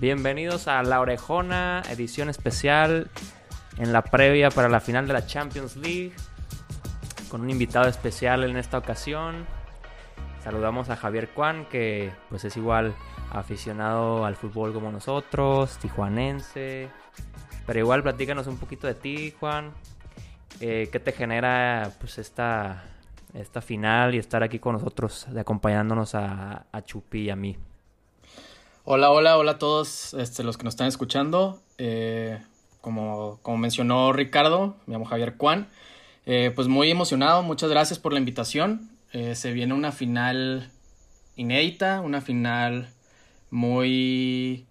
Bienvenidos a La Orejona, edición especial en la previa para la final de la Champions League, con un invitado especial en esta ocasión. Saludamos a Javier Juan, que pues es igual aficionado al fútbol como nosotros, tijuanense. Pero igual platícanos un poquito de ti, Juan. Eh, ¿Qué te genera pues esta, esta final y estar aquí con nosotros, acompañándonos a, a Chupi y a mí? Hola, hola, hola a todos este, los que nos están escuchando. Eh, como, como, mencionó Ricardo, me llamo Javier Juan. Eh, pues muy emocionado, muchas gracias por la invitación. Eh, se viene una final inédita, una final muy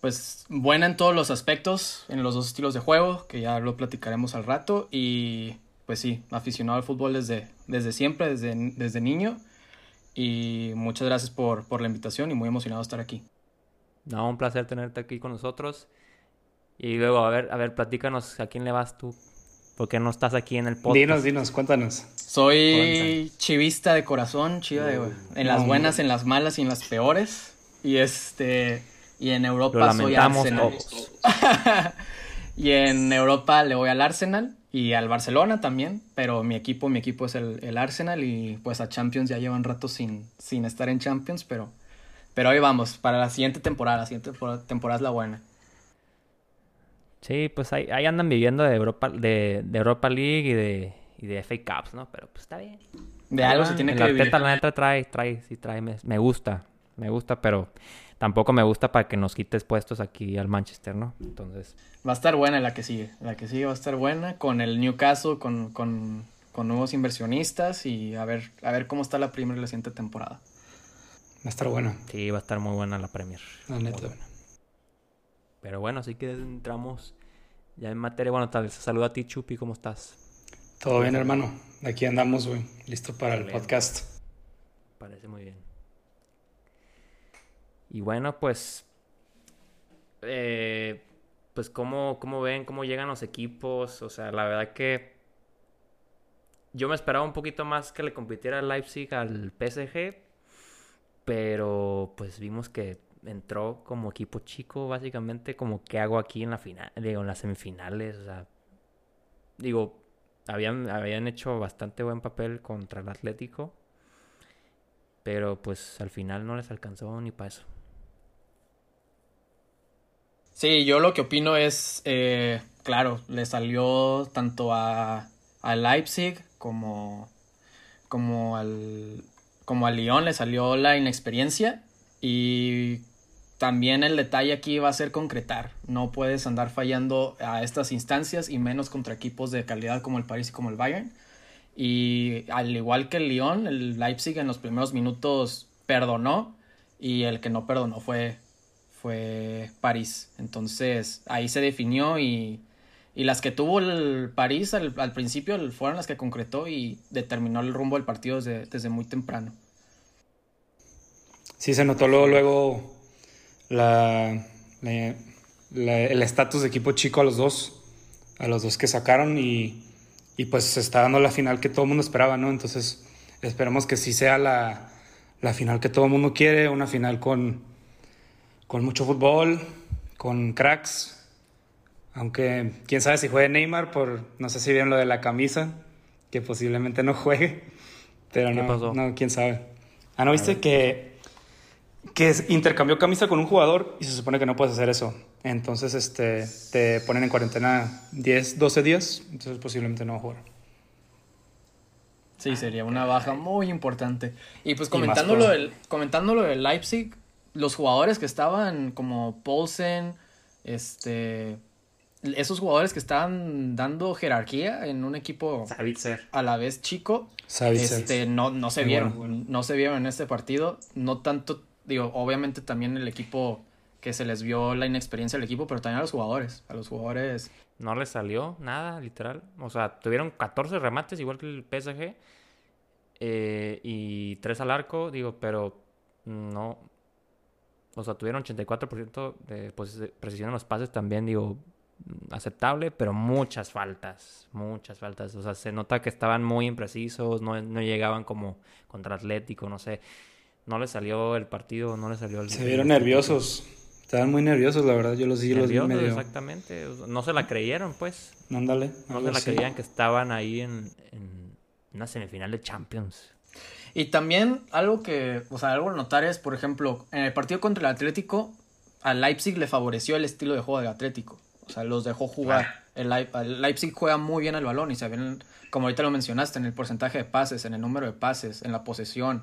pues buena en todos los aspectos, en los dos estilos de juego, que ya lo platicaremos al rato. Y pues sí, aficionado al fútbol desde, desde siempre, desde, desde niño. Y muchas gracias por, por la invitación y muy emocionado de estar aquí. No, un placer tenerte aquí con nosotros. Y luego, a ver, a ver, platícanos a quién le vas tú. ¿Por qué no estás aquí en el podcast? Dinos, dinos, cuéntanos. Soy chivista de corazón, chiva de, en las buenas, en las malas y en las peores. Y este y en Europa soy Arsenal. y en Europa le voy al Arsenal y al Barcelona también, pero mi equipo, mi equipo es el, el Arsenal y pues a Champions ya llevan rato sin, sin estar en Champions, pero pero ahí vamos, para la siguiente temporada. La siguiente temporada es la buena. Sí, pues ahí, ahí andan viviendo de Europa, de, de, Europa League y de, y de FA Cups, ¿no? Pero pues está bien. De algo se tiene que vivir. La neta trae, trae, sí trae, me, me, gusta, me gusta, pero tampoco me gusta para que nos quites puestos aquí al Manchester, ¿no? Entonces... Va a estar buena la que sigue, la que sigue va a estar buena con el Newcastle, con, con, con nuevos inversionistas y a ver, a ver cómo está la primera y la siguiente temporada. Va a estar buena. Sí, va a estar muy buena la Premier. La neta. Pero bueno, así que entramos ya en materia. Bueno, tal vez saludo a ti, Chupi, ¿cómo estás? Todo bien, hermano. Aquí andamos, güey. Listo para el podcast. Parece muy bien. Y bueno, pues. Eh, pues, ¿cómo, ¿cómo ven? ¿Cómo llegan los equipos? O sea, la verdad que. Yo me esperaba un poquito más que le compitiera el Leipzig al PSG pero pues vimos que entró como equipo chico, básicamente, como que hago aquí en la final, digo, en las semifinales, o sea, digo, habían, habían hecho bastante buen papel contra el Atlético, pero pues al final no les alcanzó ni para eso. Sí, yo lo que opino es, eh, claro, le salió tanto a, a Leipzig como, como al, como a Lyon le salió la inexperiencia y también el detalle aquí va a ser concretar. No puedes andar fallando a estas instancias y menos contra equipos de calidad como el París y como el Bayern. Y al igual que el Lyon, el Leipzig en los primeros minutos perdonó y el que no perdonó fue, fue París. Entonces ahí se definió y y las que tuvo el París al, principio fueron las que concretó y determinó el rumbo del partido desde, muy temprano. Sí, se notó luego, luego la, el estatus de equipo chico a los dos, a los dos que sacaron y, y, pues se está dando la final que todo el mundo esperaba, ¿no? Entonces esperemos que sí sea la, la final que todo el mundo quiere, una final con, con mucho fútbol, con cracks, aunque quién sabe si juegue Neymar, por no sé si vieron lo de la camisa, que posiblemente no juegue. Pero no, no, quién sabe. Ah, ¿no viste que, que intercambió camisa con un jugador y se supone que no puedes hacer eso? Entonces este, te ponen en cuarentena 10, 12 días, entonces posiblemente no va a jugar. Sí, sería una baja muy importante. Y pues comentando, lo del, comentando lo del Leipzig, los jugadores que estaban como Paulsen, este, esos jugadores que estaban dando jerarquía en un equipo a la vez chico, este, no, no se vieron, no se vieron en este partido, no tanto, digo, obviamente también el equipo que se les vio la inexperiencia del equipo, pero también a los jugadores, a los jugadores. No les salió nada, literal. O sea, tuvieron 14 remates, igual que el PSG, eh, y 3 al arco, digo, pero no. O sea, tuvieron 84% de precisión en los pases también, digo, aceptable, pero muchas faltas, muchas faltas. O sea, se nota que estaban muy imprecisos, no, no llegaban como contra Atlético, no sé. No le salió el partido, no le salió el... Se vieron nerviosos. Estaban muy nerviosos, la verdad. Yo los vi, los vi medio. Exactamente. No se la creyeron, pues. Ándale. No se la creían que estaban ahí en, en una semifinal de Champions. Y también algo que, o sea, algo a notar es, por ejemplo, en el partido contra el Atlético, al Leipzig le favoreció el estilo de juego del Atlético. O sea, los dejó jugar. El, Leipzig juega muy bien el balón y se ven, como ahorita lo mencionaste, en el porcentaje de pases, en el número de pases, en la posesión,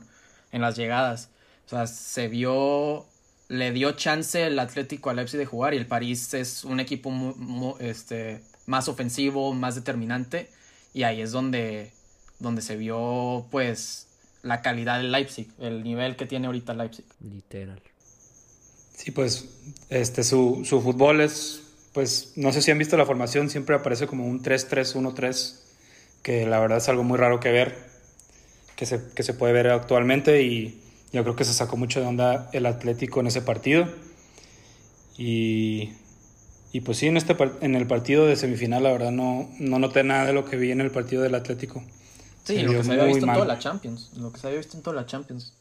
en las llegadas. O sea, se vio, le dio chance el Atlético al Leipzig de jugar y el París es un equipo este, más ofensivo, más determinante y ahí es donde, donde se vio pues la calidad del Leipzig, el nivel que tiene ahorita Leipzig. Literal. Sí, pues este su, su fútbol es pues no sé si han visto la formación, siempre aparece como un 3-3-1-3, que la verdad es algo muy raro que ver, que se, que se puede ver actualmente y yo creo que se sacó mucho de onda el Atlético en ese partido. Y, y pues sí, en, este, en el partido de semifinal la verdad no, no noté nada de lo que vi en el partido del Atlético. Sí, lo que se había visto en toda la Champions, lo que se había visto en toda la Champions.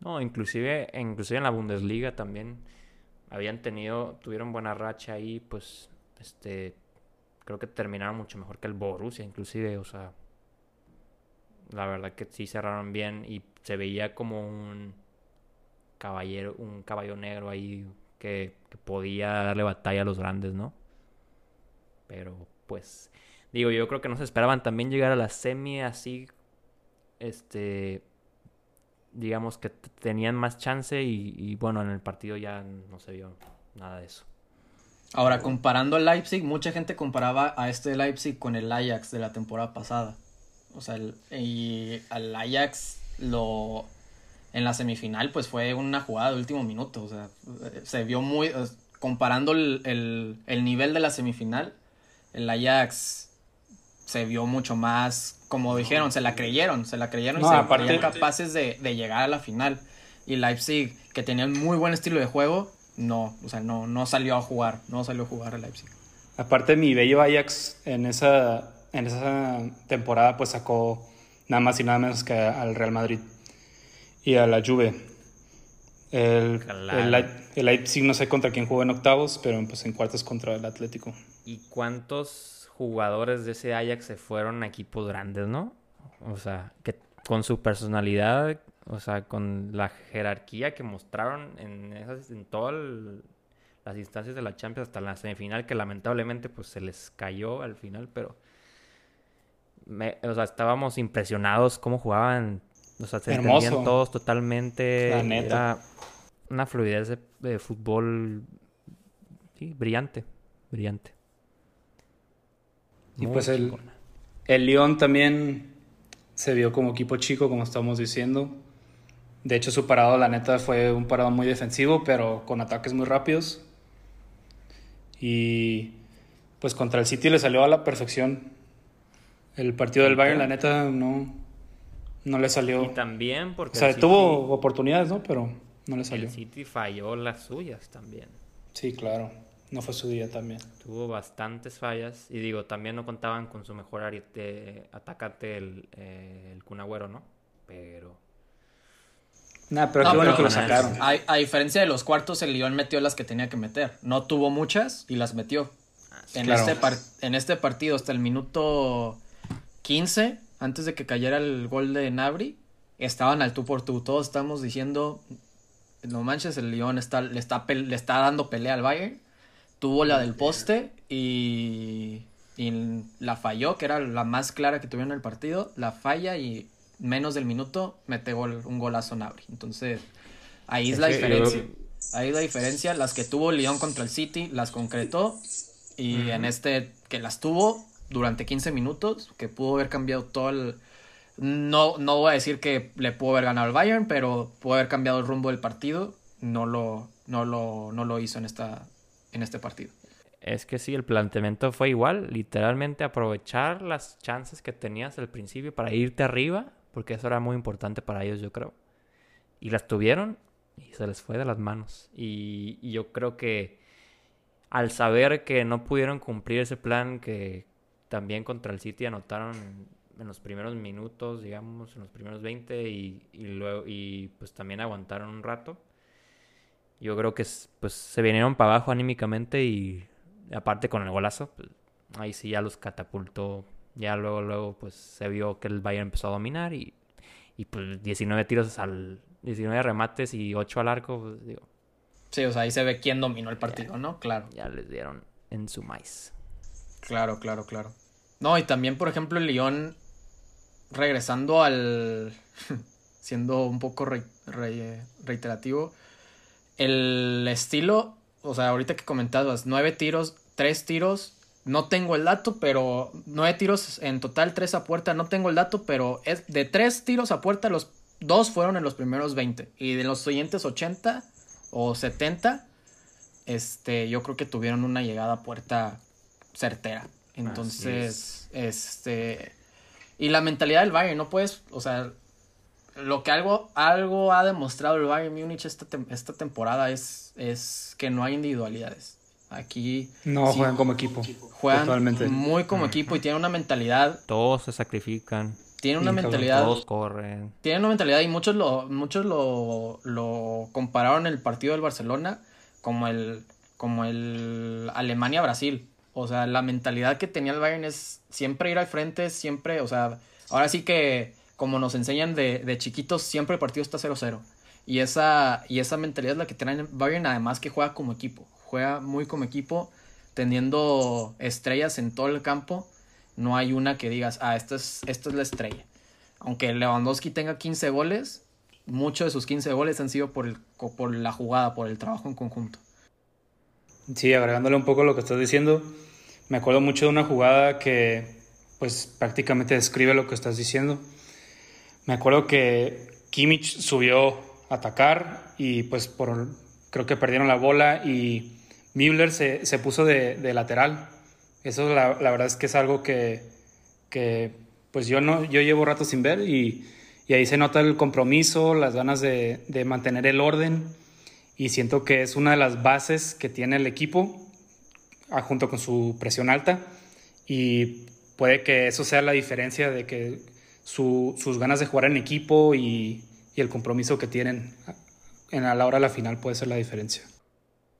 No, inclusive, inclusive en la Bundesliga también habían tenido, tuvieron buena racha ahí, pues, este, creo que terminaron mucho mejor que el Borussia, inclusive, o sea, la verdad que sí cerraron bien y se veía como un caballero, un caballo negro ahí que, que podía darle batalla a los grandes, ¿no? Pero, pues, digo, yo creo que no se esperaban también llegar a la semi así, este, digamos que tenían más chance y, bueno, en el partido ya no se vio nada de eso. Ahora, comparando al Leipzig, mucha gente comparaba a este Leipzig con el Ajax de la temporada pasada. O sea, y al Ajax lo en la semifinal pues fue una jugada de último minuto. O sea, se vio muy... Comparando el, el nivel de la semifinal, el Ajax se vio mucho más, como dijeron, se la creyeron, se la creyeron y se aparte... capaces de, llegar a la final. Y Leipzig, que tenía un muy buen estilo de juego, no, o sea, no, no salió a jugar, no salió a jugar a Leipzig. Aparte, mi bello Ajax en esa, en esa temporada, pues sacó nada más y nada menos que al Real Madrid y a la Juve. El, el, Leipzig no sé contra quién jugó en octavos, pero pues en cuartos contra el Atlético. ¿Y cuántos jugadores de ese Ajax se fueron a equipos grandes, ¿no? O sea, que con su personalidad, o sea, con la jerarquía que mostraron en, esas, en todas las instancias de la Champions hasta la semifinal, que lamentablemente pues se les cayó al final, pero o sea, estábamos impresionados cómo jugaban, o sea, se entendían todos totalmente, era una fluidez de, de fútbol, sí, brillante, brillante. Y pues el, el León también se vio como equipo chico, como estamos diciendo. De hecho, su parado, la neta, fue un parado muy defensivo, pero con ataques muy rápidos. Y pues contra el City le salió a la perfección. El partido del Bayern, la neta, no, no le salió. Y también porque. O sea, tuvo oportunidades, ¿no? Pero no le salió. El City falló las suyas también. Sí, claro. No fue su día también. Tuvo bastantes fallas. Y digo, también no contaban con su mejor ariete, atacante, el, eh, el Cunagüero, ¿no? Pero. Nah, pero qué bueno que lo sacaron. A, diferencia de los cuartos, el León metió las que tenía que meter. No tuvo muchas y las metió. Ah, en, este en este partido, hasta el minuto 15, antes de que cayera el gol de Nabri, estaban al tú por tú. Todos estamos diciendo, no manches, el León está, le, está, le está dando pelea al Bayern tuvo la del poste y, y, la falló, que era la más clara que tuvieron en el partido, la falla y menos del minuto mete gol, un golazo Nabri. Entonces, ahí es, la diferencia. Ahí es la diferencia. Las que tuvo León contra el City las concretó y en este que las tuvo durante 15 minutos, que pudo haber cambiado todo el... No, no voy a decir que le pudo haber ganado al Bayern, pero pudo haber cambiado el rumbo del partido. No lo, no lo, no lo hizo en esta, en este partido. Es que sí, el planteamiento fue igual, literalmente aprovechar las chances que tenías al principio para irte arriba, porque eso era muy importante para ellos, yo creo. Y las tuvieron y se les fue de las manos. Y, yo creo que al saber que no pudieron cumplir ese plan que también contra el City anotaron en, los primeros minutos, digamos, en los primeros 20 y, y luego y pues también aguantaron un rato yo creo que pues se vinieron para abajo anímicamente y aparte con el golazo, pues, ahí sí ya los catapultó. Ya luego, luego, pues se vio que el Bayern empezó a dominar y, y pues 19 tiros al 19 remates y 8 al arco, pues, digo. Sí, o sea, ahí se ve quién dominó el partido, ¿no? Claro. Ya les dieron en su maíz. Claro, claro, claro. No, y también, por ejemplo, el Lyon regresando al. siendo un poco reiterativo. El estilo, o sea, ahorita que comentabas, nueve tiros, tres tiros. No tengo el dato, pero nueve tiros en total, tres a puerta. No tengo el dato, pero es de tres tiros a puerta, los dos fueron en los primeros 20. Y de los siguientes 80 o 70, este, yo creo que tuvieron una llegada a puerta certera. Entonces, este. Y la mentalidad del Bayern, no puedes, o sea, lo que algo, algo ha demostrado el Bayern Múnich esta, esta temporada es, es que no hay individualidades. Aquí. No, juegan como equipo. Juegan muy como equipo y tienen una mentalidad. Todos se sacrifican. Tienen una mentalidad. Todos corren. Tienen una mentalidad y muchos lo, muchos lo, lo compararon el partido del Barcelona como el, como el Alemania-Brasil. O sea, la mentalidad que tenía el Bayern es siempre ir al frente, siempre, o sea, ahora sí que como nos enseñan de, de chiquitos, siempre el partido está 0-0. Y esa, y esa mentalidad es la que tiene Bayern, además que juega como equipo. Juega muy como equipo, teniendo estrellas en todo el campo. No hay una que digas, ah, esta es, esta es la estrella. Aunque Lewandowski tenga 15 goles, muchos de sus 15 goles han sido por, el, por la jugada, por el trabajo en conjunto. Sí, agregándole un poco lo que estás diciendo, me acuerdo mucho de una jugada que pues prácticamente describe lo que estás diciendo. Me acuerdo que Kimmich subió a atacar y pues por, creo que perdieron la bola y Müller se, se puso de, de, lateral. Eso la, la, verdad es que es algo que, que pues yo, no, yo llevo rato sin ver y, y ahí se nota el compromiso, las ganas de, de mantener el orden y siento que es una de las bases que tiene el equipo ah, junto con su presión alta y puede que eso sea la diferencia de que su, sus ganas de jugar en equipo y, y, el compromiso que tienen en, a la hora de la final puede ser la diferencia.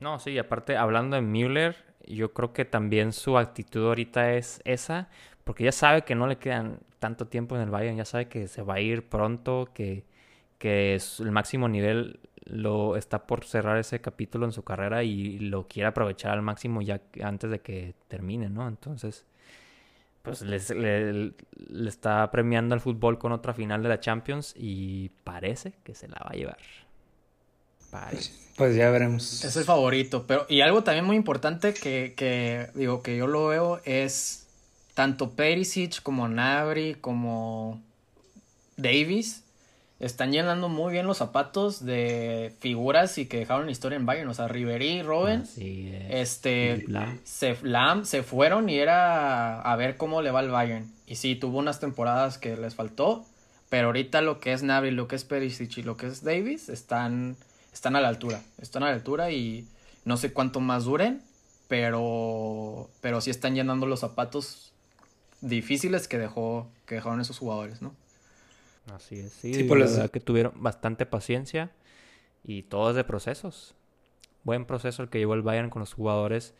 No, sí, aparte hablando de Müller, yo creo que también su actitud ahorita es esa, porque ya sabe que no le quedan tanto tiempo en el Bayern, ya sabe que se va a ir pronto, que, que el máximo nivel lo está por cerrar ese capítulo en su carrera y lo quiere aprovechar al máximo ya antes de que termine, ¿no? Entonces, pues le, está premiando al fútbol con otra final de la Champions y parece que se la va a llevar. Pues, pues ya veremos. Es el favorito, pero y algo también muy importante que, que digo que yo lo veo es tanto Perisic como Nabri como Davis están llenando muy bien los zapatos de figuras y que dejaron historia en Bayern. O sea, Ribery Robben, este, se, se fueron y era a ver cómo le va al Bayern. Y sí, tuvo unas temporadas que les faltó, pero ahorita lo que es Navi, lo que es Perisic y lo que es Davis están, están a la altura. Están a la altura y no sé cuánto más duren, pero, pero sí están llenando los zapatos difíciles que, dejó, que dejaron esos jugadores, ¿no? Así es, sí. por la verdad que tuvieron bastante paciencia y todo es de procesos. Buen proceso el que llevó el Bayern con los jugadores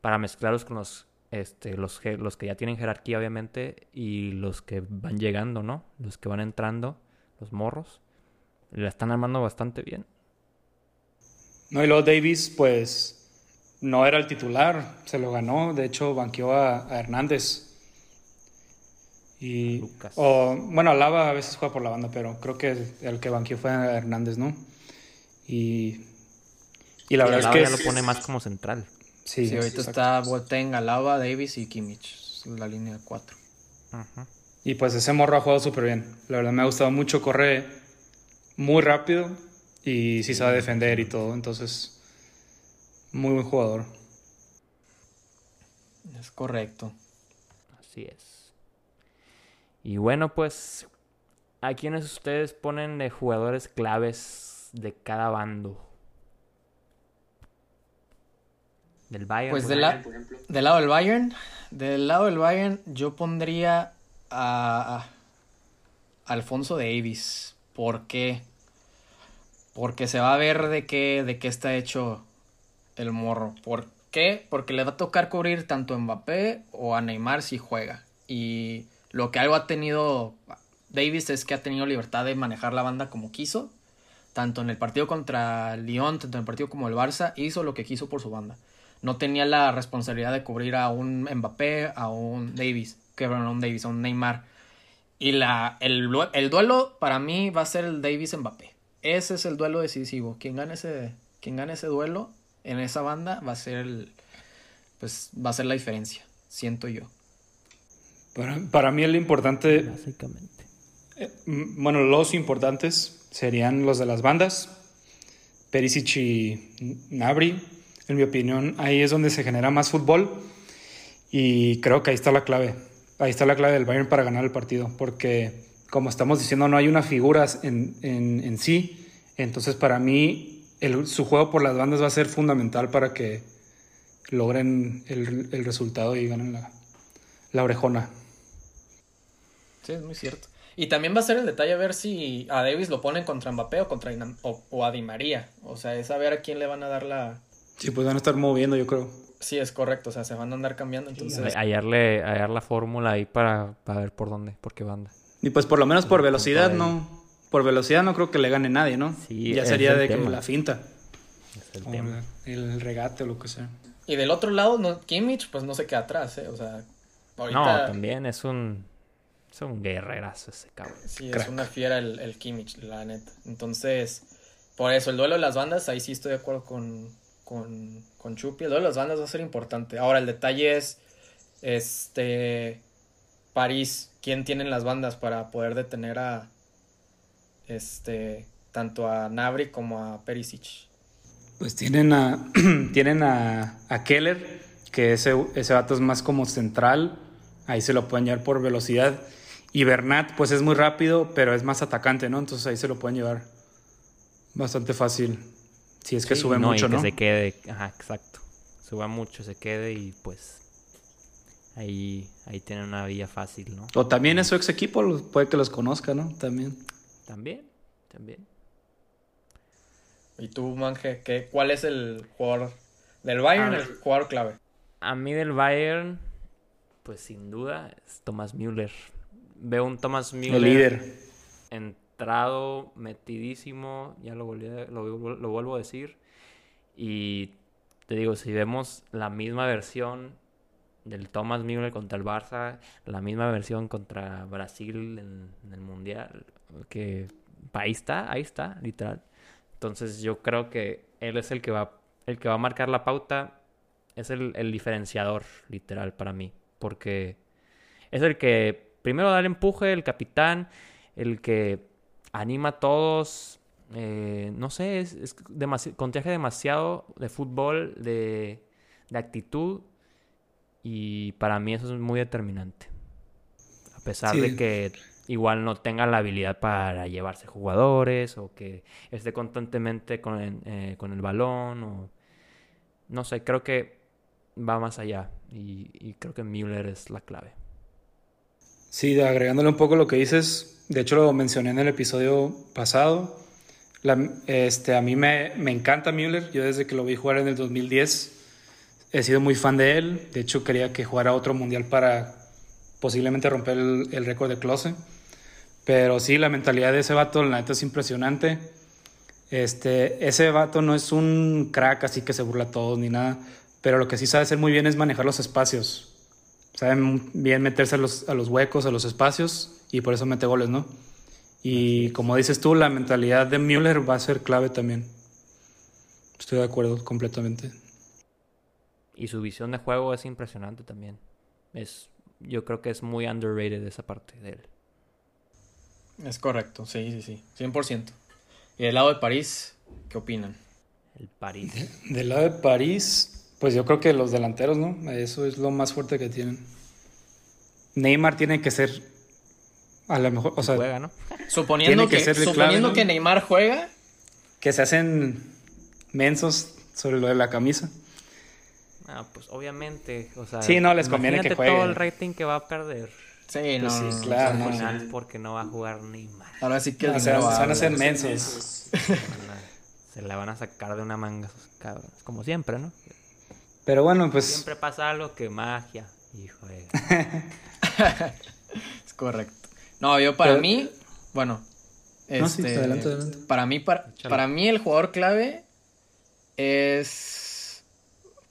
para mezclarlos con los, este, los, los que ya tienen jerarquía, obviamente, y los que van llegando, ¿no? Los que van entrando, los morros. La están armando bastante bien. No, y luego Davis, pues, no era el titular, se lo ganó. De hecho, banqueó a Hernández y, O, bueno, Alaba a veces juega por la banda, pero creo que el, que banqueó fue Hernández, ¿no? Y, y la verdad es que. ya lo pone más como central. Sí, sí ahorita está Boateng, Alaba, Davis y Kimmich, la línea 4. Y pues ese morro ha jugado súper bien. La verdad me ha gustado mucho, corre muy rápido y sí sabe defender y todo. Entonces, muy buen jugador. Es correcto. Así es. Y bueno, pues, ¿a quiénes ustedes ponen de jugadores claves de cada bando? Del Bayern. Pues del lado del Bayern, del lado del Bayern yo pondría a, Alfonso Davis. ¿Por qué? Porque se va a ver de qué, de qué está hecho el morro. ¿Por qué? Porque le va a tocar cubrir tanto a Mbappé o a Neymar si juega. Y lo que algo ha tenido Davis es que ha tenido libertad de manejar la banda como quiso. Tanto en el partido contra Lyon, tanto en el partido como el Barça, hizo lo que quiso por su banda. No tenía la responsabilidad de cubrir a un Mbappé, a un Davis, que a un Davis, a un Neymar. Y la, el, el duelo para mí va a ser el Davis-Mbappé. Ese es el duelo decisivo. Quien gane ese, quien gane ese duelo en esa banda va a ser el, pues va a ser la diferencia, siento yo. Para, para mí lo importante, básicamente, eh, bueno, los importantes serían los de las bandas, Perisic y Nabri. En mi opinión, ahí es donde se genera más fútbol y creo que ahí está la clave. Ahí está la clave del Bayern para ganar el partido, porque como estamos diciendo, no hay una figura en, en, en sí. Entonces, para mí, el, su juego por las bandas va a ser fundamental para que logren el, el resultado y ganen la, la, orejona. Sí, es muy cierto. Y también va a ser el detalle a ver si a Davis lo ponen contra Mbappé o contra o, o, a Di María. O sea, es a ver a quién le van a dar la. Sí, pues van a estar moviendo, yo creo. Sí, es correcto. O sea, se van a andar cambiando. Entonces. Sí, hallarle, hallar la fórmula ahí para, para, ver por dónde, por qué banda. Y pues por lo menos por velocidad, no. Por velocidad no creo que le gane nadie, ¿no? Sí, ya sería de que la finta. Es el, tema. el regate o lo que sea. Y del otro lado, no, Kimmich, pues no se queda atrás, ¿eh? O sea, ahorita... No, también es un... Es un guerrerazo ese cabrón. Sí, Crack. es una fiera el, el Kimmich, la neta. Entonces, por eso, el duelo de las bandas, ahí sí estoy de acuerdo con, con, con Chupi. El duelo de las bandas va a ser importante. Ahora, el detalle es, este, París, ¿quién tienen las bandas para poder detener a, este, tanto a Nabri como a Perisic? Pues tienen a, tienen a, a, Keller, que ese, ese vato es más como central, ahí se lo pueden llevar por velocidad. Y Bernat, pues es muy rápido, pero es más atacante, ¿no? Entonces ahí se lo pueden llevar bastante fácil. Si es que sí, sube no, mucho, y que ¿no? se quede, ajá, exacto. Suba mucho, se quede y pues ahí, ahí tienen una vía fácil, ¿no? O también es su ex equipo, puede que los conozca, ¿no? También. También, también. ¿Y tú, Manje, qué, cuál es el jugador del Bayern, el jugador clave? A mí del Bayern, pues sin duda, es Thomas Müller. Veo un Thomas Müller. El líder. Entrado, metidísimo, ya lo, volví a, lo, lo vuelvo a decir. Y te digo, si vemos la misma versión del Thomas Müller contra el Barça, la misma versión contra Brasil en, en el Mundial, que ahí está, ahí está, literal. Entonces yo creo que él es el que va, el que va a marcar la pauta, es el, el diferenciador, literal, para mí. Porque es el que primero da el empuje, el capitán, el que anima a todos. Eh, no sé, es, es demasi contagia demasiado de fútbol, de, de actitud. Y para mí eso es muy determinante. A pesar sí. de que igual no tenga la habilidad para llevarse jugadores o que esté constantemente con el, eh, con el balón o no sé, creo que va más allá y, y, creo que Müller es la clave. Sí, agregándole un poco lo que dices, de hecho lo mencioné en el episodio pasado, este, a mí me, me encanta Müller, yo desde que lo vi jugar en el 2010 he sido muy fan de él, de hecho quería que jugara otro mundial para posiblemente romper el, el récord de Klose. Pero sí, la mentalidad de ese vato, la neta, es impresionante. Este, ese vato no es un crack así que se burla a todos ni nada, pero lo que sí sabe hacer muy bien es manejar los espacios. Sabe bien meterse a los, a los huecos, a los espacios, y por eso mete goles, ¿no? Y como dices tú, la mentalidad de Müller va a ser clave también. Estoy de acuerdo completamente. Y su visión de juego es impresionante también. Es, yo creo que es muy underrated esa parte de él. Es correcto, sí, sí, sí, 100%. ¿Y del lado de París, qué opinan? El París. De, del lado de París, pues yo creo que los delanteros, ¿no? Eso es lo más fuerte que tienen. Neymar tiene que ser a lo mejor, o sea, juega, ¿no? suponiendo que, que suponiendo clave, ¿no? que Neymar juega, que se hacen mensos sobre lo de la camisa. Ah, pues obviamente, o sea, sí, no les conviene que juegue. todo el rating que va a perder. Sí, no, pues sí, no, claro, no, final porque no va a jugar Neymar. Ahora sí que el va van a hacer mensos. se la van a sacar de una manga como siempre, ¿no? Pero bueno, pues... Siempre pasa algo que magia, hijo de... es correcto. No, yo para mí, bueno, este, adelante, adelante. para mí, para, para mí el jugador clave es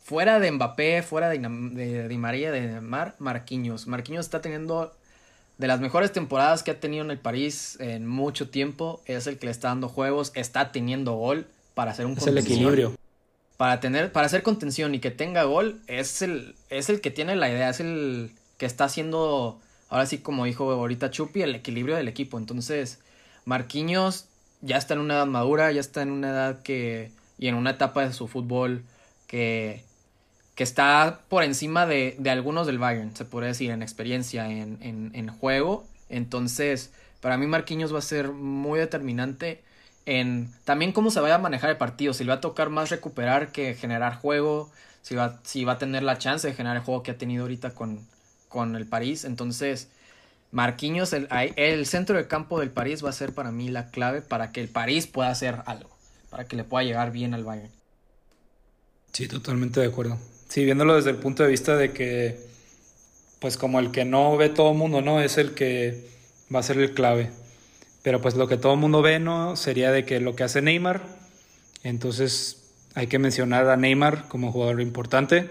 fuera de Mbappé, fuera de, de Di María, de Mar, Marquinhos. Marquinhos está teniendo de las mejores temporadas que ha tenido en el París en mucho tiempo. Es el que le está dando juegos, está teniendo gol para hacer un Es el equilibrio. Para tener, para hacer contención y que tenga gol, es el, es el que tiene la idea, es el que está haciendo, ahora sí como dijo ahorita Chupi, el equilibrio del equipo. Entonces, Marquinhos ya está en una edad madura, ya está en una edad que, y en una etapa de su fútbol que, que está por encima de, de algunos del Bayern, se podría decir, en experiencia, en, en, en juego. Entonces, para mí Marquinhos va a ser muy determinante en también cómo se vaya a manejar el partido, si le va a tocar más recuperar que generar juego, si va, si va a tener la chance de generar el juego que ha tenido ahorita con, con el París. Entonces, Marquinhos, el, el centro de campo del París va a ser para mí la clave para que el París pueda hacer algo, para que le pueda llegar bien al Bayern. Sí, totalmente de acuerdo. Sí, viéndolo desde el punto de vista de que, pues como el que no ve todo el mundo, ¿no? Es el que va a ser el clave. Pero pues lo que todo el mundo ve, ¿no? Sería de que lo que hace Neymar, entonces hay que mencionar a Neymar como jugador importante.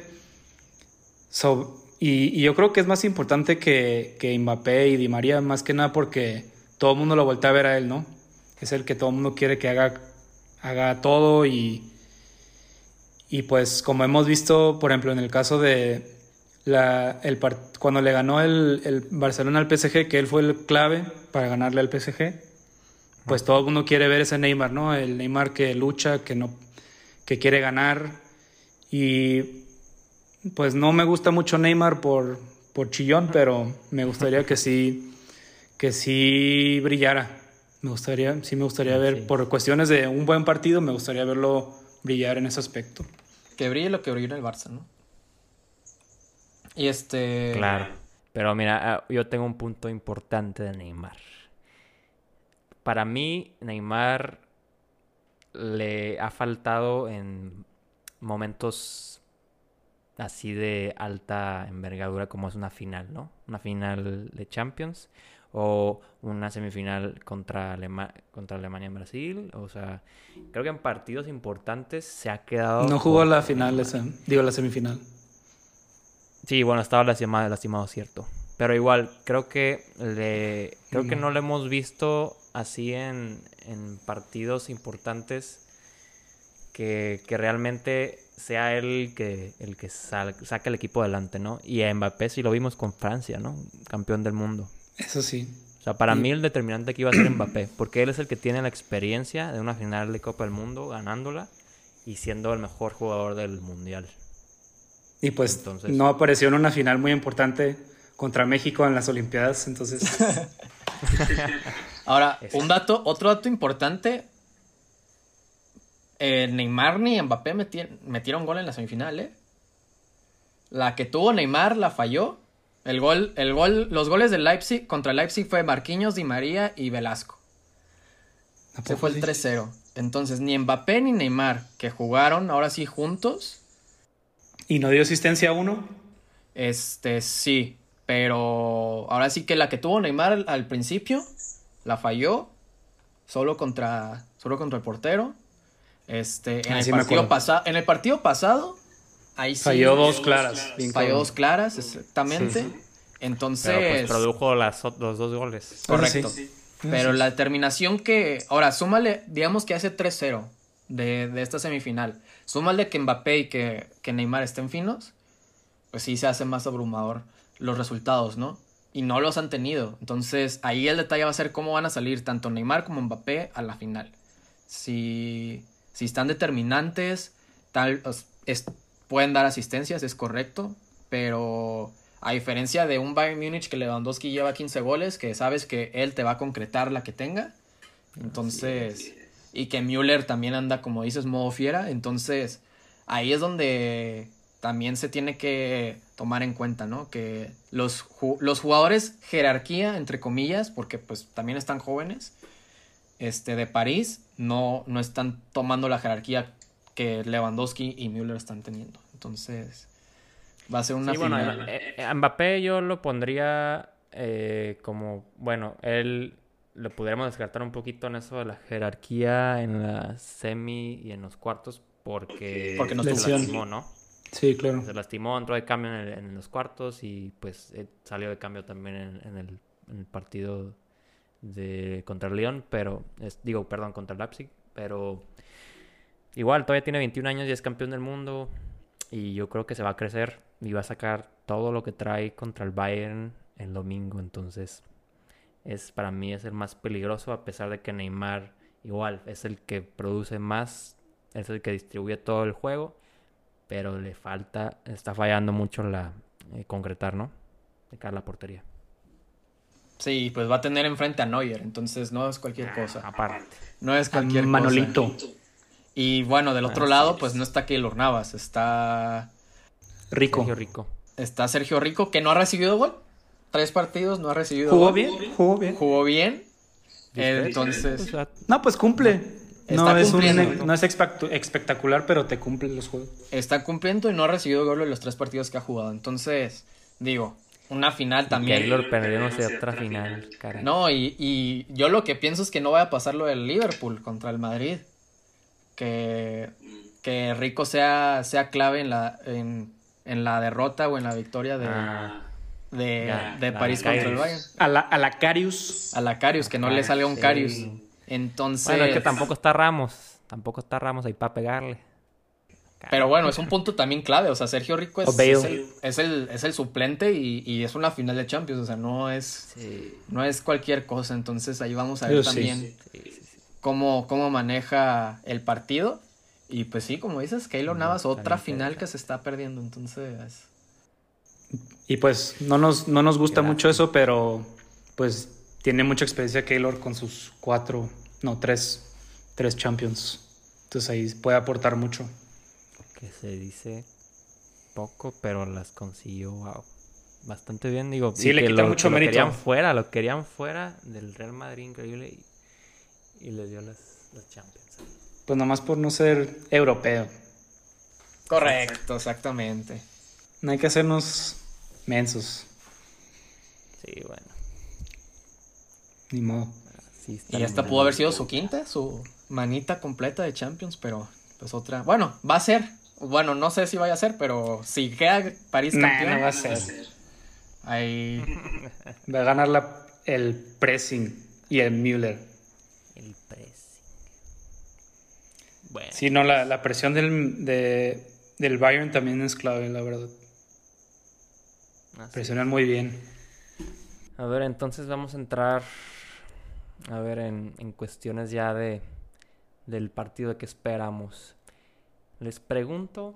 y, yo creo que es más importante que, que Mbappé y Di María, más que nada porque todo el mundo lo vuelve a ver a él, ¿no? Es el que todo el mundo quiere que haga, haga todo y, y pues como hemos visto, por ejemplo, en el caso de la, el, cuando le ganó el, el, Barcelona al PSG, que él fue el clave para ganarle al PSG, pues todo el mundo quiere ver ese Neymar, ¿no? El Neymar que lucha, que no que quiere ganar y pues no me gusta mucho Neymar por, por chillón, pero me gustaría que sí que sí brillara. Me gustaría, sí me gustaría ver por cuestiones de un buen partido, me gustaría verlo brillar en ese aspecto. Que brille lo que brilla en el Barça, ¿no? Y este. Claro. Pero mira, ah, yo tengo un punto importante de Neymar. Para mí, Neymar le ha faltado en momentos así de alta envergadura como es una final, ¿no? Una final de Champions o una semifinal contra, contra Alemania en Brasil. O sea, creo que en partidos importantes se ha quedado... No jugó la final, esa, digo la semifinal. Sí, bueno, estaba lastimado, lastimado, cierto. Pero igual, creo que le, creo que mm. no lo hemos visto así en, en partidos importantes que, que, realmente sea él que, el que saque el equipo adelante, ¿no? Y a Mbappé sí lo vimos con Francia, ¿no? Campeón del mundo. Eso sí. O sea, para mí el determinante aquí iba a ser Mbappé, porque él es el que tiene la experiencia de una final de Copa del Mundo, ganándola y siendo el mejor jugador del Mundial. Y pues no apareció en una final muy importante contra México en las Olimpiadas, entonces... Ahora, un dato, otro dato importante. Eh, Neymar ni Mbappé metieron gol en la semifinal, ¿eh? La que tuvo Neymar la falló el gol, el gol, los goles del Leipzig contra Leipzig fue Marquinhos, Di María y Velasco. Ese fue el 3-0. Entonces, ni Mbappé ni Neymar, que jugaron ahora sí juntos. ¿Y no dio asistencia a uno? Este, sí. Pero ahora sí que la que tuvo Neymar al, principio, la falló. Solo contra, solo contra el portero. Este, en, ah, el partido en el partido pasado, Ahí falló dos claras. Falló dos claras, exactamente. Entonces. pues produjo las, los dos goles. Correcto. Pero la determinación que. Ahora, súmale, digamos que hace 3-0 de, de, esta semifinal. Súmale que Mbappé y que, que Neymar estén finos. Pues sí se hace más abrumador los resultados, ¿no? Y no los han tenido. Entonces, ahí el detalle va a ser cómo van a salir tanto Neymar como Mbappé a la final. Si, si están determinantes, tal. Es, pueden dar asistencias, es correcto, pero a diferencia de un Bayern Múnich que Lewandowski lleva 15 goles, que sabes que él te va a concretar la que tenga, entonces, y que Müller también anda, como dices, modo fiera, entonces ahí es donde también se tiene que tomar en cuenta, ¿no? Que los, los jugadores jerarquía, entre comillas, porque pues también están jóvenes, este, de París no, no están tomando la jerarquía que Lewandowski y Müller están teniendo. Entonces, va a ser una sí, Bueno, eh, eh, Mbappé yo lo pondría eh, como, bueno, él lo pudiéramos descartar un poquito en eso de la jerarquía en la semi y en los cuartos porque, porque nos se lastimó, ¿no? Sí, claro. Se lastimó, entró de cambio en, los cuartos y pues salió de cambio también en, el, en el partido de contra el León, pero es, digo, perdón, contra el Leipzig, pero igual todavía tiene 21 años y es campeón del mundo y yo creo que se va a crecer y va a sacar todo lo que trae contra el Bayern el domingo, entonces es para mí es el más peligroso a pesar de que Neymar igual es el que produce más, es el que distribuye todo el juego, pero le falta, está fallando mucho la eh, concretar, ¿no? De cara a la portería. Sí, pues va a tener enfrente a Neuer, entonces no es cualquier cosa. aparte. No es cualquier Manolito. Y bueno, del otro lado, pues no está Keylor Navas, está. Rico. Sergio Rico. Está Sergio Rico, que no ha recibido gol. Tres partidos, no ha recibido ¿Jugó gol. bien? ¿Jugó bien? Jugó bien. Entonces. No, pues cumple. no es, no es espectacular, pero te cumple los juegos. Está cumpliendo y no ha recibido gol en los tres partidos que ha jugado. Entonces, digo, una final también. Perdió no sé, otra final, caray. No, y, y yo lo que pienso es que no vaya a pasar lo del Liverpool contra el Madrid. Que, que Rico sea, sea clave en la, en, en la derrota o en la victoria de, Ah, de, ya, de París contra el. Bayern. A la, a la Carius. A la Carius, que no le salga un Sí. Carius. Entonces. Bueno, es que tampoco está Ramos. Tampoco está Ramos ahí para pegarle. Pero bueno, es un punto también clave. O sea, Sergio Rico es, el, es, el, es el suplente y, y es una final de Champions. O sea, no es, no es cualquier cosa. Entonces ahí vamos a ver Yo sí. también cómo, cómo maneja el partido. Y pues sí, como dices, Keylor Navas, otra final que se está perdiendo. Entonces, Y pues no nos, no nos gusta mucho eso, pero pues tiene mucha experiencia Keylor con sus cuatro, no, tres, tres champions. Entonces ahí puede aportar mucho. Que se dice poco, pero las consiguió wow, bastante bien. Digo, Sí, y le quita lo, mucho que lo mérito. querían fuera, lo querían fuera del Real Madrid, increíble. Y, y le dio las, las Champions. Pues nomás por no ser europeo. correcto, exactamente. No hay que hacernos mensos. Sí, bueno. Ni modo. así está Y esta pudo haber sido su quinta, su manita completa de Champions, pero pues otra. Bueno, va a ser. Bueno, no sé si vaya a ser, pero si queda París Nah, campeón. no va a ser. Ahí. Va a ganar la, el pressing y el Müller. El pressing. Bueno, Sí, no, la, la presión del, de- del Bayern también es clave, la verdad. Así. Presionan muy bien. A ver, entonces vamos a entrar a ver en, en cuestiones ya de del partido que esperamos. Les pregunto,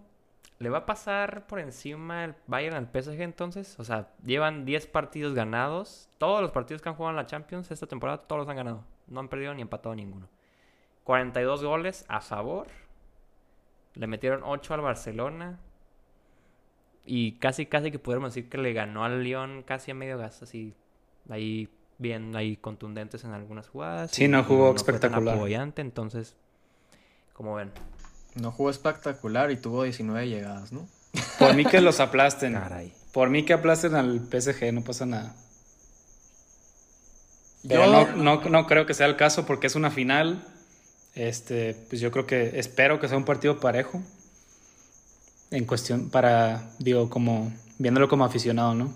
¿le va a pasar por encima el Bayern al PSG entonces? O sea, llevan 10 partidos ganados. Todos los partidos que han jugado en la Champions esta temporada, todos los han ganado. No han perdido ni empatado ninguno. 42 goles a favor. Le metieron 8 al Barcelona. Y casi, casi que pudiéramos decir que le ganó al Lyon casi a medio gas, así ahí bien, ahí contundentes en algunas jugadas. Sí, no jugó fue tan espectacular. apoyante, entonces, como ven, No jugó espectacular y tuvo 19 llegadas, ¿no? Por mí que los aplasten. caray. Por mí que aplasten al PSG, no pasa nada. Pero Yo- no, no, no creo que sea el caso porque es una final. Este, pues yo creo que espero que sea un partido parejo. En cuestión, para, digo, como, viéndolo como aficionado, ¿no?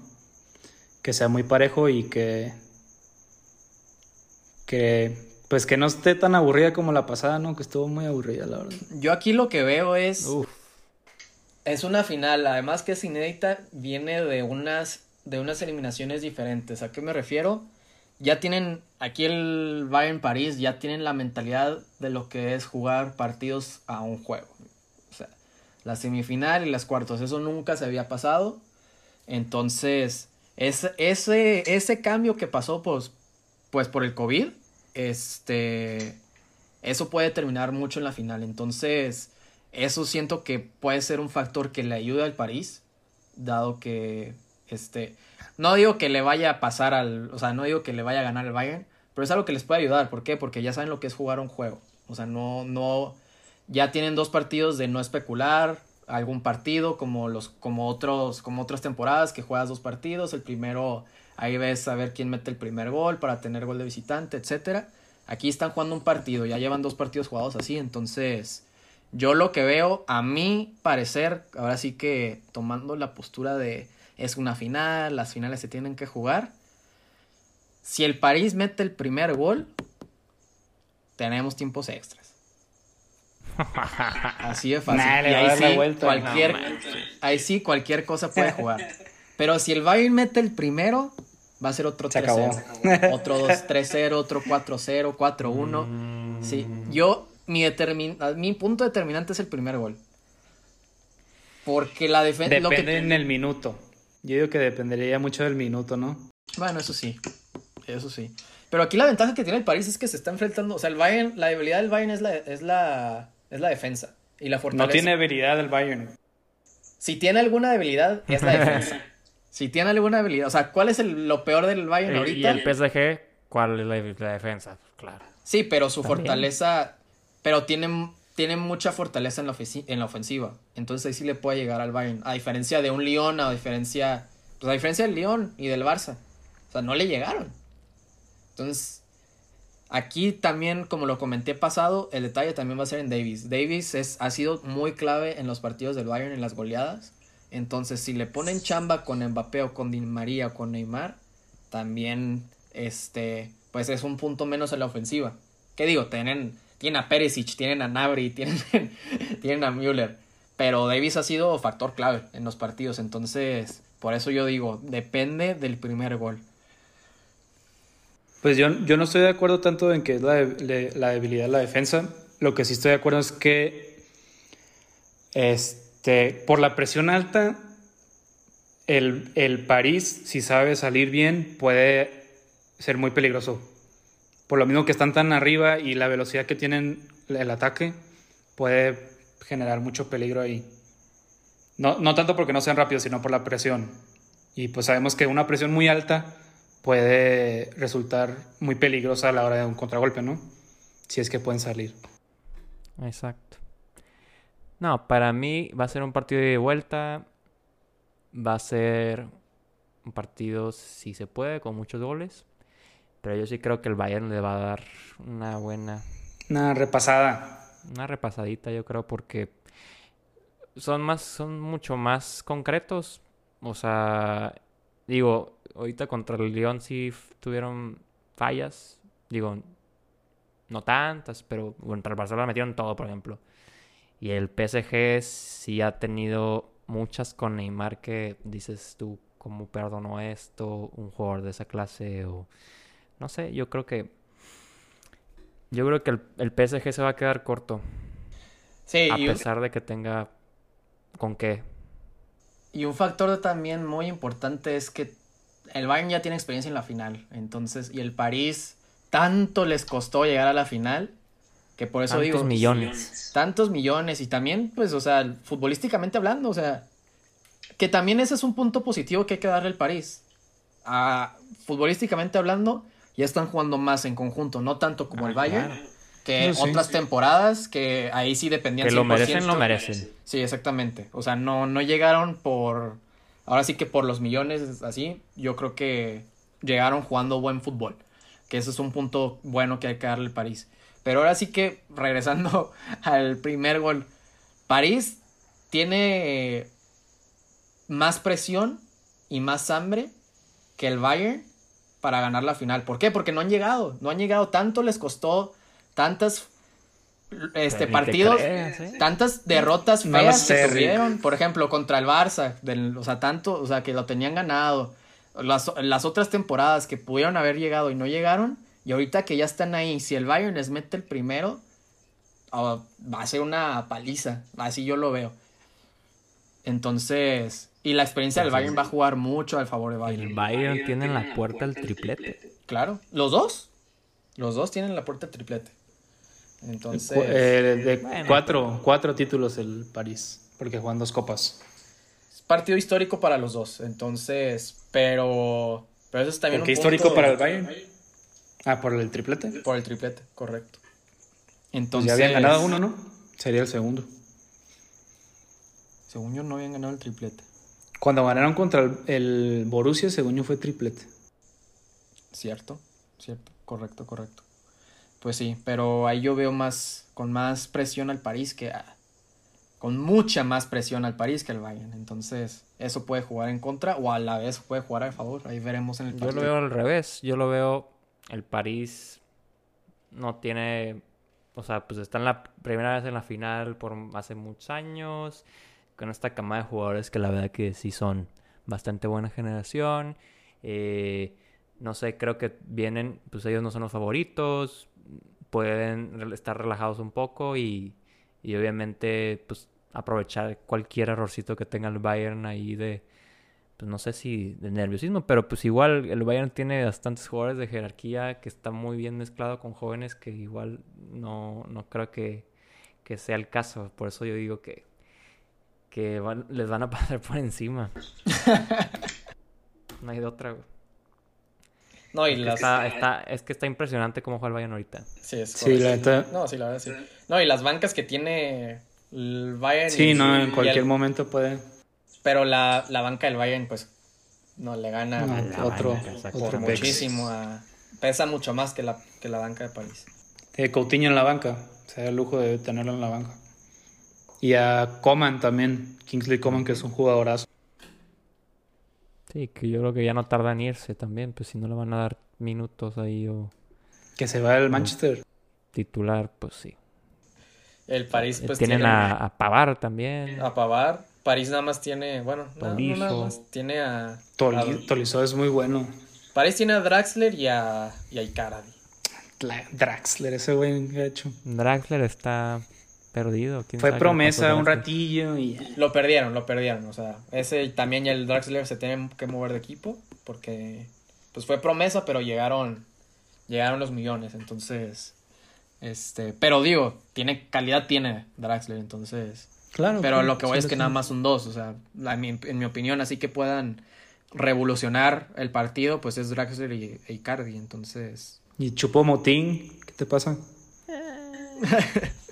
Que sea muy parejo y que, que, pues que no esté tan aburrida como la pasada, ¿no? Que estuvo muy aburrida, la verdad. Yo aquí lo que veo es. Uf, Es una final, además que es inédita, viene de unas, de unas eliminaciones diferentes. ¿A qué me refiero? Ya tienen, aquí el Bayern París, ya tienen la mentalidad de lo que es jugar partidos a un juego. La semifinal y las cuartos, eso nunca se había pasado. Entonces, es, ese, ese cambio que pasó pues, pues por el COVID, este, eso puede terminar mucho en la final. Entonces, eso siento que puede ser un factor que le ayude al París, dado que, este, no digo que le vaya a pasar al, o sea, no digo que le vaya a ganar el Bayern, pero es algo que les puede ayudar. ¿Por qué? Porque ya saben lo que es jugar un juego. O sea, no, no, ya tienen dos partidos de no especular algún partido como los, como otros, como otras temporadas que juegas dos partidos. El primero, ahí ves a ver quién mete el primer gol para tener gol de visitante, etcétera. Aquí están jugando un partido, ya llevan dos partidos jugados así, entonces yo lo que veo, a mi parecer, ahora sí que tomando la postura de es una final, las finales se tienen que jugar. Si el París mete el primer gol, tenemos tiempos extras. Así de fácil. y ahí sí, cualquier, ahí sí, cualquier cosa puede jugar. Pero si el Bayern mete el primero, va a ser otro 3-0. Otro 2-3-0, otro 4-0, 4-1. Sí, yo, mi, determin mi punto determinante es el primer gol. Porque la defensa... Depende en el minuto. Yo digo que dependería mucho del minuto, ¿no? Bueno, eso sí. Eso sí. Pero aquí la ventaja que tiene el París es que se está enfrentando. O sea, el Bayern, la debilidad del Bayern es la, es la, es la defensa. Y la fortaleza. No tiene debilidad el Bayern. Si tiene alguna debilidad, es la defensa. si tiene alguna debilidad. O sea, ¿cuál es lo peor del Bayern ahorita? ¿Y el PSG? ¿Cuál es la, defensa? Claro. Sí, pero su fortaleza. Pero tiene, tiene mucha fortaleza en la, en la ofensiva. Entonces ahí sí le puede llegar al Bayern. A diferencia de un Lyon, a diferencia. Pues a diferencia del Lyon y del Barça. O sea, no le llegaron. Entonces, aquí también, como lo comenté pasado, el detalle también va a ser en Davis. Davis es, ha sido muy clave en los partidos del Bayern, en las goleadas. Entonces, si le ponen chamba con Mbappé o con Di María o con Neymar, también, este, pues es un punto menos en la ofensiva. ¿Qué digo? Tienen, tienen a Perisic, tienen a Nabri, tienen, tienen a Müller. Pero Davis ha sido factor clave en los partidos. Entonces, por eso yo digo, depende del primer gol. Pues yo, yo no estoy de acuerdo tanto en que es la, debilidad de la defensa. Lo que sí estoy de acuerdo es que este, por la presión alta, el, el París, si sabe salir bien, puede ser muy peligroso. Por lo mismo que están tan arriba y la velocidad que tienen el ataque, puede generar mucho peligro ahí. No, no tanto porque no sean rápidos, sino por la presión. Y pues sabemos que una presión muy alta puede resultar muy peligrosa a la hora de un contragolpe, ¿no? Si es que pueden salir. Exacto. No, para mí va a ser un partido de vuelta. Va a ser un partido, si se puede, con muchos goles. Pero yo sí creo que el Bayern le va a dar una buena. Una repasada. Una repasadita, yo creo, porque son más, son mucho más concretos. O sea, digo, ahorita contra el León sí tuvieron fallas. Digo, no tantas, pero contra el Barcelona metieron todo, por ejemplo. Y el PSG sí ha tenido muchas con Neymar que dices tú, ¿cómo perdonó esto? Un jugador de esa clase o... No sé, yo creo que... Yo creo que el, el PSG se va a quedar corto. Sí. A pesar de que tenga con qué. Y un factor también muy importante es que el Bayern ya tiene experiencia en la final, entonces, y el París tanto les costó llegar a la final, que por eso digo... Tantos millones. Tantos millones, y también, pues, o sea, futbolísticamente hablando, o sea, que también ese es un punto positivo que hay que darle al París. A, futbolísticamente hablando, ya están jugando más en conjunto, no tanto como el ah, Bayern. Que otras temporadas que ahí sí dependían Que lo merecen, lo merecen. Sí, exactamente. O sea, no, no llegaron por ahora sí que por los millones así, yo creo que llegaron jugando buen fútbol. Que ese es un punto bueno que hay que darle al París. Pero ahora sí que, regresando al primer gol, París tiene más presión y más hambre que el Bayern para ganar la final. ¿Por qué? Porque no han llegado, no han llegado tanto, les costó tantas este partidos, ¿eh? tantas derrotas feas que tuvieron, por ejemplo, contra el Barça, o sea, tanto, o sea, que lo tenían ganado, las, las, otras temporadas que pudieron haber llegado y no llegaron, y ahorita que ya están ahí, si el Bayern les mete el primero, oh, va a ser una paliza, así yo lo veo. Entonces, y la experiencia del Bayern va a jugar mucho al favor de Bayern. El Bayern tiene en la puerta el triplete. Claro, los dos, los dos tienen la puerta el triplete. Entonces. Eh, de cuatro, cuatro títulos el París, porque juegan dos copas. Es partido histórico para los dos, entonces. Pero. Pero eso es también. ¿Por qué histórico para el Bayern? Ah, por el triplete. Por el triplete, correcto. Entonces, pues ya habían ganado uno, ¿no? Sería el segundo. Según yo no habían ganado el triplete. Cuando ganaron contra el, el Borussia, según yo fue triplete. Cierto, cierto, correcto, correcto. Pues sí, pero ahí yo veo más, con más presión al París que a, con mucha más presión al París que al Bayern. Entonces, eso puede jugar en contra o a la vez puede jugar a favor. Ahí veremos en el partido. Yo lo veo al revés. Yo lo veo, el París no tiene, o sea, pues está en la primera vez en la final por hace muchos años, con esta cama de jugadores que la verdad que sí son bastante buena generación. Eh, no sé, creo que vienen, pues ellos no son los favoritos, pueden estar relajados un poco y y obviamente pues aprovechar cualquier errorcito que tenga el Bayern ahí de pues no sé si de nerviosismo, pero pues igual el Bayern tiene bastantes jugadores de jerarquía que está muy bien mezclado con jóvenes que igual no, no creo que, que sea el caso, por eso yo digo que, que les van a pasar por encima. no hay de otra, no, y es, las... que está, está, es que está impresionante cómo juega el Bayern ahorita. Sí, es sí, la verdad. No, sí, la verdad sí. No, y las bancas que tiene el Bayern. Sí, no, en cualquier momento puede. Pero la, la, banca del Bayern, pues, no le gana no, otro, banca, otro muchísimo. A, pesa mucho más que la, que la banca de París. Tiene Coutinho en la banca. Se da el lujo de tenerlo en la banca. Y a Coman también. Kingsley Coman, que es un jugadorazo. Sí, que yo creo que ya no tarda en irse también, pues si no le van a dar minutos ahí o... Que se va al Manchester. Titular, pues sí. El París, pues Tienen tiene... a, a, Pavar también. A Pavar. París nada más tiene, bueno, Tolizo. nada más tiene a... Toli a... Tolizo es muy bueno. París tiene a Draxler y a, y a Icardi. Draxler, ese güey hecho. Draxler está perdido. Fue promesa un ratillo y... Lo perdieron, lo perdieron. O sea, ese también el Draxler se tiene que mover de equipo porque pues fue promesa, pero llegaron llegaron los millones, entonces este, pero digo, tiene calidad tiene Draxler, entonces Claro. Pero lo que voy es que nada más son dos, o sea, en mi, en mi opinión, así que puedan revolucionar el partido, pues es Draxler y e Icardi, entonces. ¿Y Chupo Motín? ¿Qué te pasa?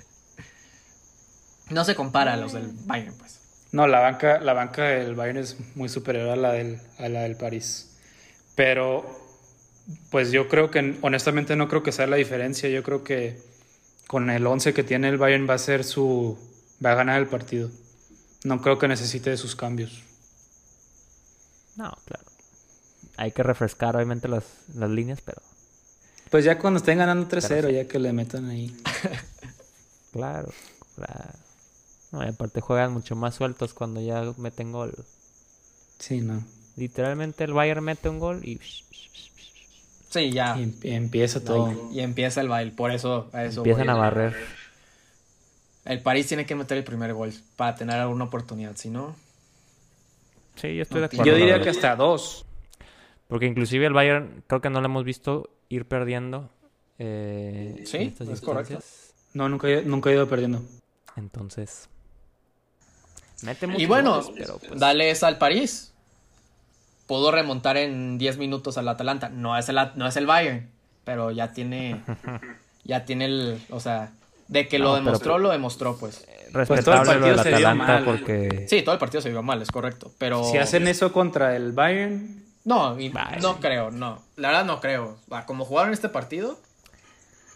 No se compara a los del Bayern, pues. No, la banca, la banca del Bayern es muy superior a la del, a la del París. Pero, pues yo creo que, honestamente no creo que sea la diferencia. Yo creo que con el 11 que tiene el Bayern va a ser su... va a ganar el partido. No creo que necesite de sus cambios. No, claro. Hay que refrescar obviamente las, las líneas, pero... Pues ya cuando estén ganando 3-0, ya que le metan ahí. claro, claro. No, aparte juegan mucho más sueltos cuando ya meten gol. Sí, no. Literalmente el Bayern mete un gol y... Sí, ya. Y empieza todo. Y empieza el baile, por eso... Eso Empiezan a barrer. El París tiene que meter el primer gol para tener alguna oportunidad, si no... Sí, yo estoy de acuerdo. Yo diría que hasta dos. Porque inclusive el Bayern creo que no lo hemos visto ir perdiendo. Eh, sí, es correcto. No, nunca, nunca he ido perdiendo. Entonces, y bueno, pues, dale esa al París. Pudo remontar en 10 minutos al Atalanta. No es el, no es el Bayern, pero ya tiene. ya tiene el. O sea, de que lo demostró, pues, lo demostró, pues. Respetable pues lo del Atalanta porque. Sí, todo el partido se vio mal, es correcto. Pero. Si hacen eso contra el Bayern. No, no creo, no. La verdad no creo. Como jugaron este partido,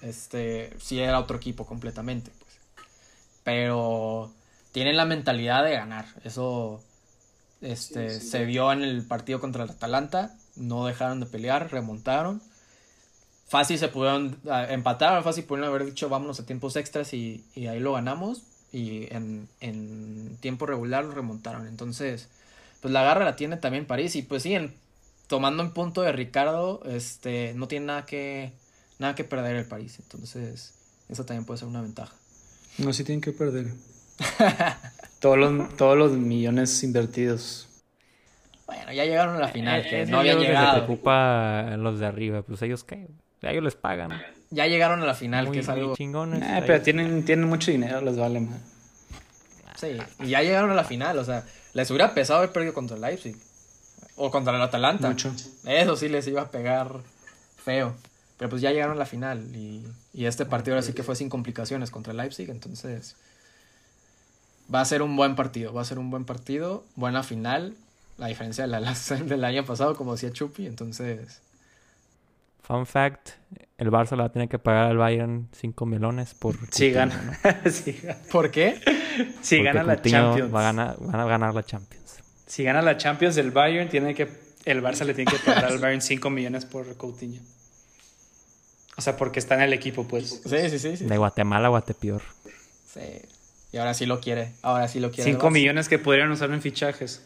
este, sí era otro equipo completamente, pues. Pero tienen la mentalidad de ganar. Eso este, se vio en el partido contra el Atalanta. No dejaron de pelear, remontaron. Fácil se pudieron empatar, fácil pudieron haber dicho vámonos a tiempos extras y, ahí lo ganamos. Y en, tiempo regular lo remontaron. Entonces, pues la garra la tiene también París. Y pues sí, tomando en punto de Ricardo, este, no tiene nada que, nada que perder el París. Entonces, eso también puede ser una ventaja. No, sí tienen que perder. Todos, los, todos los millones invertidos. Bueno, ya llegaron a la final, que eh, no habían llegado. Se preocupa los de arriba, pues ellos qué, ellos les pagan. Ya llegaron a la final, que es algo chingones. Eh, pero tienen, tienen mucho dinero, les vale más. Sí, y ya llegaron a la final, o sea, les hubiera pesado haber perdido contra el Leipzig o contra el Atalanta. Mucho. Eso sí les iba a pegar feo. Pero pues ya llegaron a la final y, y este partido ahora sí que fue sin complicaciones contra el Leipzig, entonces va a ser un buen partido, va a ser un buen partido, buena final, la diferencia de la, la- del año pasado, como decía Chupi, entonces... Fun fact, el Barça le va a tener que pagar al Bayern 5 millones por... Sí, Coutinho, gana. ¿no? sí, gana. ¿Por qué? Si Porque gana la Champions. Va a ganar, van a ganar la Champions. Si gana la Champions, el Bayern tiene que. El Barça le tiene que pagar al Bayern 5 millones por Coutinho. O sea, porque está en el equipo, pues. Sí, sí, sí, sí. De Guatemala a Guatepeor. Sí. Y ahora sí lo quiere, ahora sí lo quiere. el 5 Barça. millones que podrían usar en fichajes.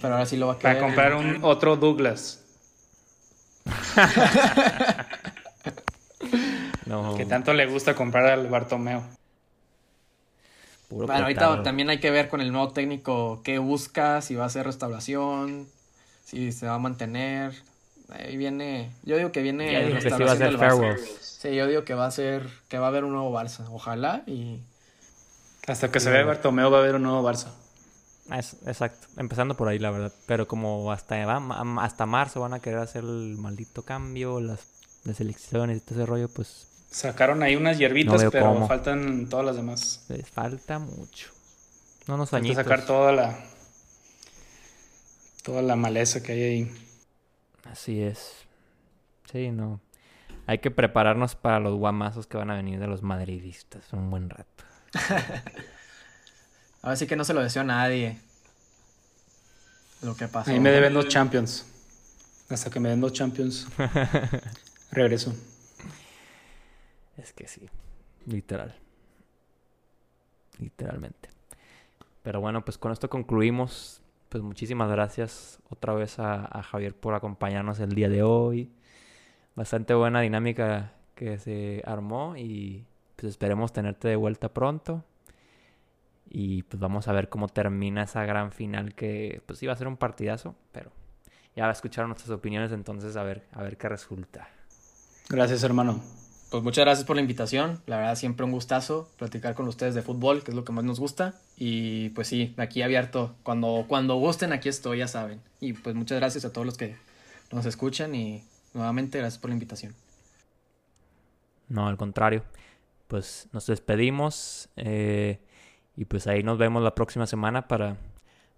Pero ahora sí lo va a querer. Para comprar un otro Douglas. No, Que tanto le gusta comprar al Bartomeo. puro Bueno, ahorita también hay que ver con el nuevo técnico qué busca, si va a hacer restauración, si se va a mantener. Ahí viene, yo digo que viene Ya dijo que sí va a restauración del farewells. Sí, yo digo que va a ser, que va a haber un nuevo Barça, ojalá y Hasta que se vea Bartomeo va a haber un nuevo Barça. Es- exacto, empezando por ahí la verdad. Pero como hasta, va- hasta marzo van a querer hacer el maldito cambio, las, las elecciones y todo ese rollo, pues Sacaron ahí unas hierbitas, pero cómo. faltan todas las demás. les falta mucho. No nos Falta añitos. sacar toda la. Toda la maleza que hay ahí. Así es. Sí, no. Hay que prepararnos para los guamazos que van a venir de los madridistas un buen rato. ahora sí que no se lo deseo a nadie. Lo que pasó. Ahí me deben dos Champions. Hasta que me den dos Champions. Regreso. Es que sí, literal. Literalmente. Pero bueno, pues con esto concluimos. Pues muchísimas gracias otra vez a, a Javier por acompañarnos el día de hoy. Bastante buena dinámica que se armó y pues esperemos tenerte de vuelta pronto. Y pues vamos a ver cómo termina esa gran final que pues iba a ser un partidazo, pero ya escucharon nuestras opiniones entonces a ver, a ver qué resulta. Gracias, hermano. Pues muchas gracias por la invitación. La verdad, siempre un gustazo platicar con ustedes de fútbol, que es lo que más nos gusta. Y pues sí, aquí abierto. Cuando, cuando gusten, aquí estoy, ya saben. Y pues muchas gracias a todos los que nos escuchan y nuevamente gracias por la invitación. No, al contrario. Pues nos despedimos eh, y pues ahí nos vemos la próxima semana para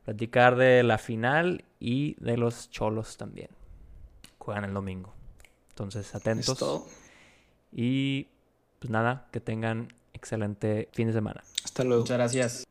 platicar de la final y de los cholos también. Juegan el domingo. Entonces, Es atentos. todo. Y pues nada, que tengan excelente fin de semana. Hasta luego. Muchas gracias.